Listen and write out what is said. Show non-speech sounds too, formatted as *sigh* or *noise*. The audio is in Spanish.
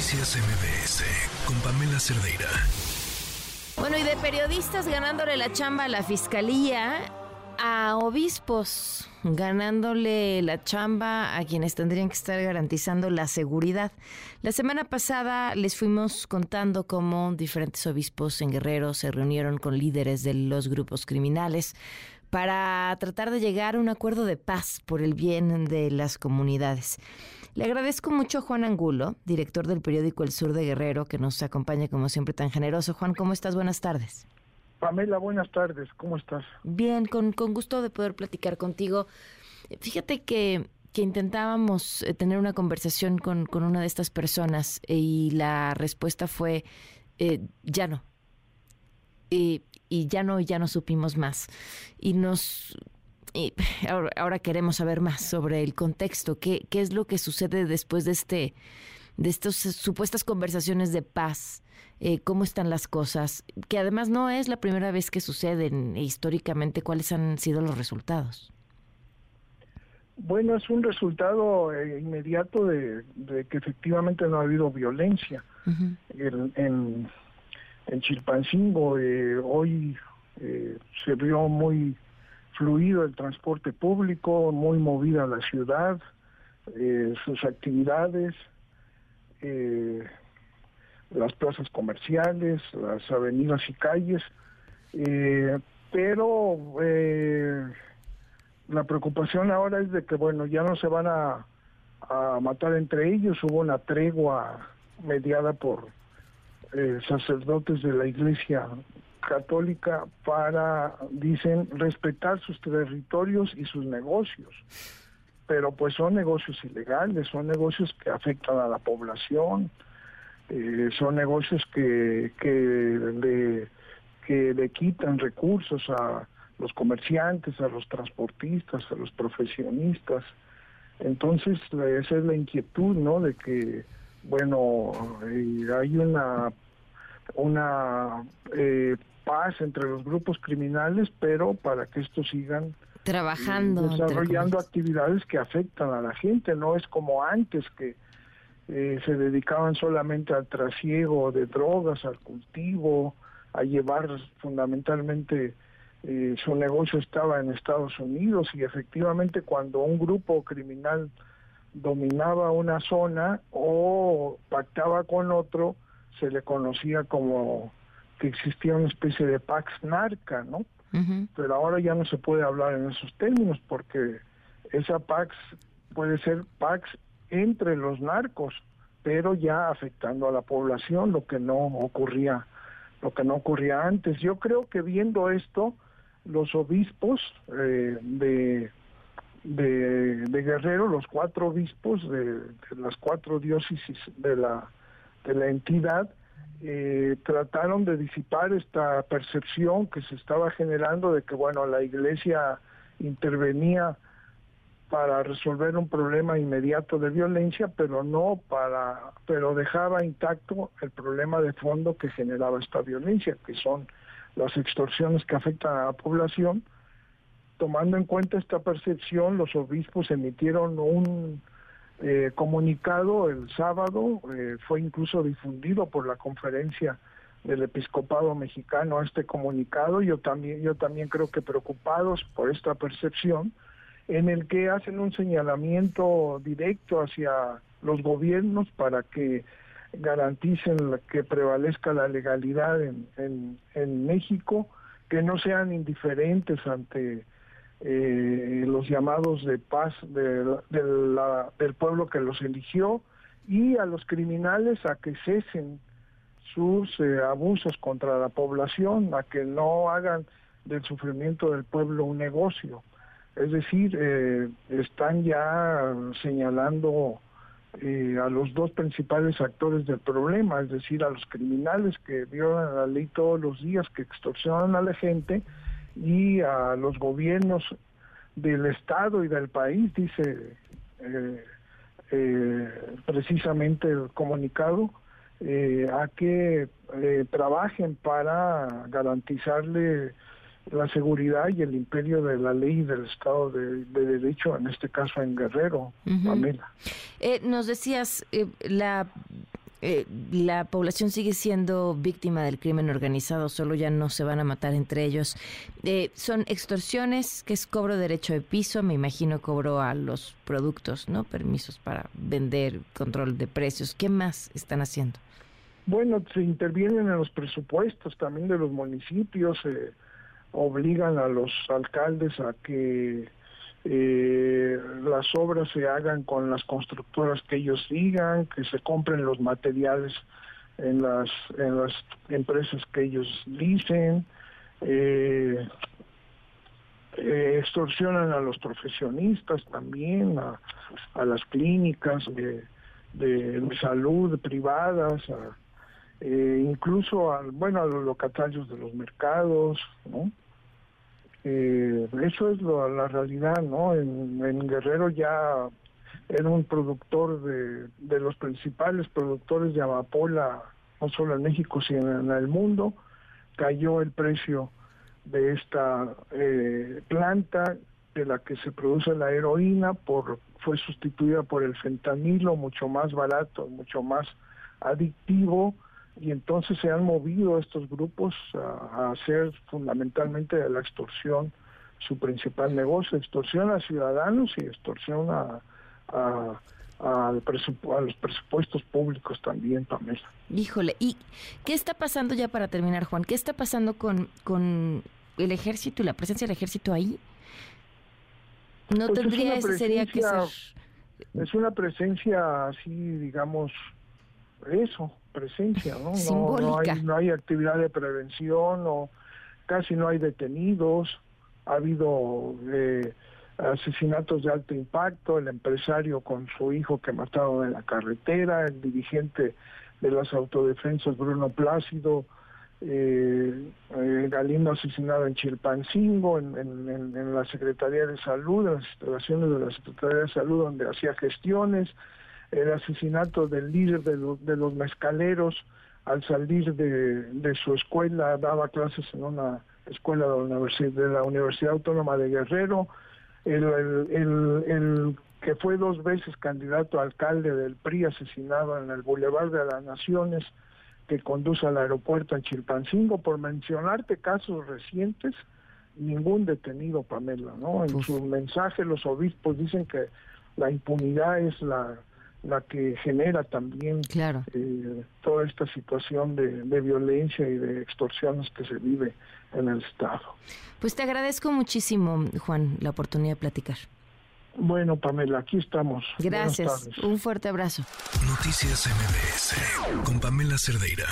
Noticias MBS con Pamela Cerdeira. Bueno, y de periodistas ganándole la chamba a la fiscalía, a obispos ganándole la chamba a quienes tendrían que estar garantizando la seguridad. La semana pasada les fuimos contando cómo diferentes obispos en Guerrero se reunieron con líderes de los grupos criminales para tratar de llegar a un acuerdo de paz por el bien de las comunidades. Le agradezco mucho a Juan Angulo, director del periódico El Sur de Guerrero, que nos acompaña como siempre tan generoso. Juan, ¿cómo estás? Buenas tardes. Pamela, buenas tardes. ¿Cómo estás? Bien, con, con gusto de poder platicar contigo. Fíjate que, que intentábamos eh, tener una conversación con, con, una de estas personas y la respuesta fue eh, ya no. Y, y ya no, ya no supimos más. Y nos y *laughs* ahora, queremos saber más sobre el contexto, qué, qué es lo que sucede después de este de estas supuestas conversaciones de paz, eh, cómo están las cosas, que además no es la primera vez que suceden e históricamente, cuáles han sido los resultados. Bueno, es un resultado eh, inmediato de, que efectivamente no ha habido violencia. en, en, Chilpancingo eh, hoy se vio muy fluido el transporte público, muy movida la ciudad, eh, sus actividades, eh, las plazas comerciales, las avenidas y calles, eh, pero la preocupación ahora es de que, bueno, ya no se van a matar entre ellos, hubo una tregua mediada por sacerdotes de la iglesia católica para, dicen, respetar sus territorios y sus negocios. Pero pues son negocios ilegales, son negocios que afectan a la población, eh, son negocios que, que, le, que le quitan recursos a los comerciantes, a los transportistas, a los profesionistas. Entonces, esa es la inquietud, ¿no? De que, bueno, eh, hay una una eh, paz entre los grupos criminales, pero para que estos sigan eh, trabajando, desarrollando actividades que afectan a la gente. No es como antes que eh, se dedicaban solamente al trasiego de drogas, al cultivo, a llevar fundamentalmente su negocio estaba en Estados Unidos y efectivamente cuando un grupo criminal dominaba una zona o pactaba con otro, se le conocía como que existía una especie de pax narca, ¿no? Pero ahora ya no se puede hablar en esos términos porque esa pax puede ser pax entre los narcos, pero ya afectando a la población, lo que no ocurría, lo que no ocurría antes. Yo creo que viendo esto, los obispos eh, de, de, Guerrero, los cuatro obispos de, las cuatro diócesis de la de la entidad, eh, trataron de disipar esta percepción que se estaba generando de que bueno la iglesia intervenía para resolver un problema inmediato de violencia pero no para pero dejaba intacto el problema de fondo que generaba esta violencia que son las extorsiones que afectan a la población tomando en cuenta esta percepción los obispos emitieron un eh, comunicado el sábado, eh, fue incluso difundido por la conferencia del episcopado mexicano este comunicado, yo también, yo también creo que preocupados por esta percepción, en el que hacen un señalamiento directo hacia los gobiernos para que garanticen que prevalezca la legalidad en, en México, que no sean indiferentes ante eh, los llamados de paz de, del pueblo que los eligió y a los criminales a que cesen sus eh, abusos contra la población, a que no hagan del sufrimiento del pueblo un negocio. Es decir, eh, están ya señalando a los dos principales actores del problema, es decir, a los criminales que violan la ley todos los días, que extorsionan a la gente, y a los gobiernos del Estado y del país, dice eh, eh, precisamente el comunicado, eh, a que trabajen para garantizarle la seguridad y el imperio de la ley y del Estado de, Derecho, en este caso en Guerrero, nos decías, la eh, la población sigue siendo víctima del crimen organizado, solo ya no se van a matar entre ellos. Eh, son extorsiones, que es cobro de derecho de piso, me imagino cobro a los productos, ¿no? Permisos para vender, control de precios. ¿Qué más están haciendo? Bueno, se intervienen en los presupuestos también de los municipios, eh, obligan a los alcaldes a que eh, las obras se hagan con las constructoras que ellos digan, que se compren los materiales en las, en las empresas que ellos dicen, eh, eh, extorsionan a los profesionistas también, a, a las clínicas de, de, salud privadas, incluso a, bueno, a los locatarios de los mercados. Eh, eso es la realidad, ¿no? En, Guerrero ya era un productor de, de los principales productores de amapola, no solo en México, sino en el mundo. Cayó el precio de esta eh, planta de la que se produce la heroína, por, fue sustituida por el fentanilo, mucho más barato, mucho más adictivo y entonces se han movido estos grupos a, hacer fundamentalmente de la extorsión su principal negocio, extorsión a ciudadanos y extorsión a, a, a, los presupuestos públicos también, Pamela. Híjole, ¿y qué está pasando ya para terminar, Juan? ¿Qué está pasando con, con el ejército y la presencia del ejército ahí? No pues tendría ese sería que ser... Es una presencia así, digamos, eso, presencia, ¿no? No, hay, no hay actividad de prevención, o casi no hay detenidos, ha habido eh, asesinatos de alto impacto, el empresario con su hijo que mataron en la carretera, el dirigente de las autodefensas Bruno Plácido, eh, eh, Galindo asesinado en Chilpancingo, en, en, la Secretaría de Salud, en las instalaciones de la Secretaría de Salud donde hacía gestiones, el asesinato del líder de, de los mezcaleros al salir de, su escuela, daba clases en una escuela de la Universidad, de la Universidad Autónoma de Guerrero, el, el, que fue dos veces candidato a alcalde del PRI asesinado en el Boulevard de las Naciones que conduce al aeropuerto en Chilpancingo, por mencionarte casos recientes, ningún detenido, Pamela, ¿no? En su mensaje los obispos dicen que la impunidad es la la que genera también claro. eh, toda esta situación de, de, violencia y de extorsiones que se vive en el Estado. Pues te agradezco muchísimo, Juan, la oportunidad de platicar. Bueno, Pamela, aquí estamos. Gracias. Un fuerte abrazo. Noticias MBS con Pamela Cerdeira.